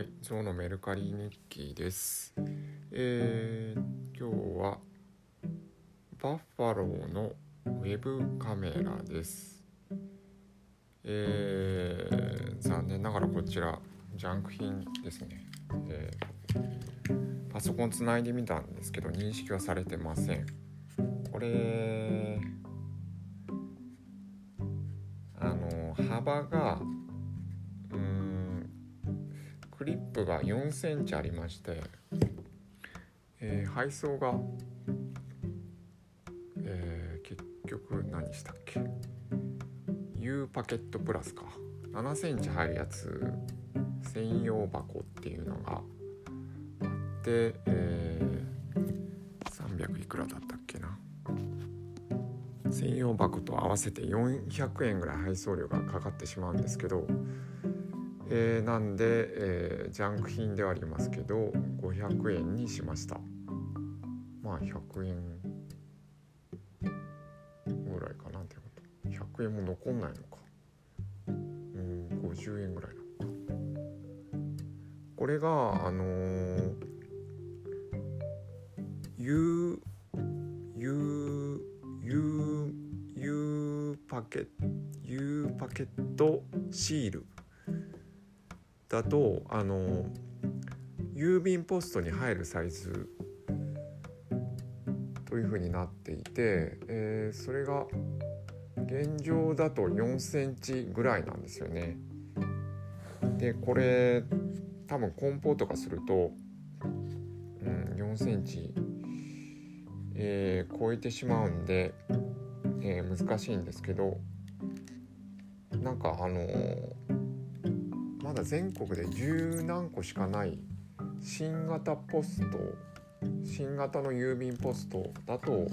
はい、ゾウのメルカリ日記です。えー、今日はバッファローのウェブカメラです。えー、残念ながらこちらジャンク品ですね。えーパソコンつないでみたんですけど認識はされてません。これあの幅がリップが4センチありまして、えー配送が、えー結局何したっけ？U パケットプラスか。7センチ入るやつ専用箱っていうのがあって、えー300いくらだったっけな？専用箱と合わせて400円ぐらい配送料がかかってしまうんですけど、えーなんで、えージャンク品ではありますけど500円にしました。まあ100円ぐらいかなってこと。100円も残んないのか。うん50円ぐらいなのか。これがあのー、U U U U パケ U パケットシール。だとあの郵便ポストに入るサイズというふうになっていて、えーそれが現状だと4センチぐらいなんですよね。でこれ多分梱包とかすると、うん、4センチ、えー超えてしまうんで、えー難しいんですけどなんかあのーまだ全国で十何個しかない新型ポスト新型の郵便ポストだと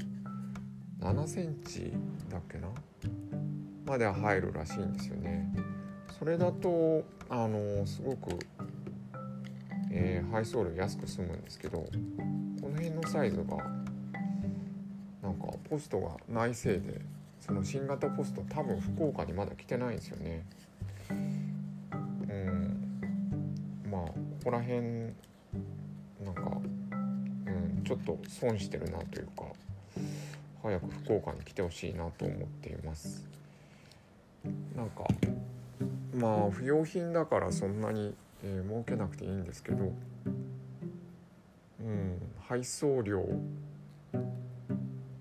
7センチだっけな？までは入るらしいんですよね。それだとあのすごく、えー配送料安く済むんですけどこの辺のサイズがなんかポストがないせいでその新型ポスト多分福岡にまだ来てないんですよね。まあここら辺なんか、うん、ちょっと損してるなというか早く福岡に来てほしいなと思っています。なんかまあ不用品だからそんなに、えー儲けなくていいんですけどうん配送料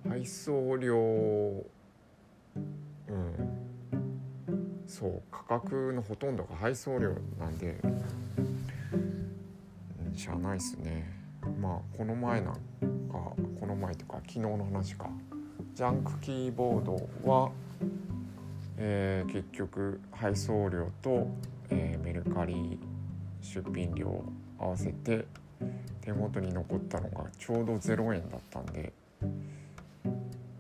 配送料うんそう価格のほとんどが配送料なんで、うん、しゃないっすね。まあこの前なんかこの前とか昨日の話か。ジャンクキーボードは、えー結局配送料と、えーメルカリ出品料合わせて手元に残ったのがちょうど0円だったんで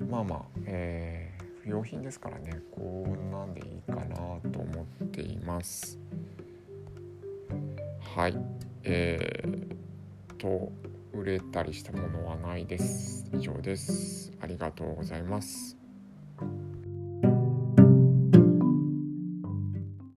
まあまあ、えー不用品ですからね。こんなんでいいかなと思っています。はい。えー、と売れたりしたものはないです。以上です。ありがとうございます。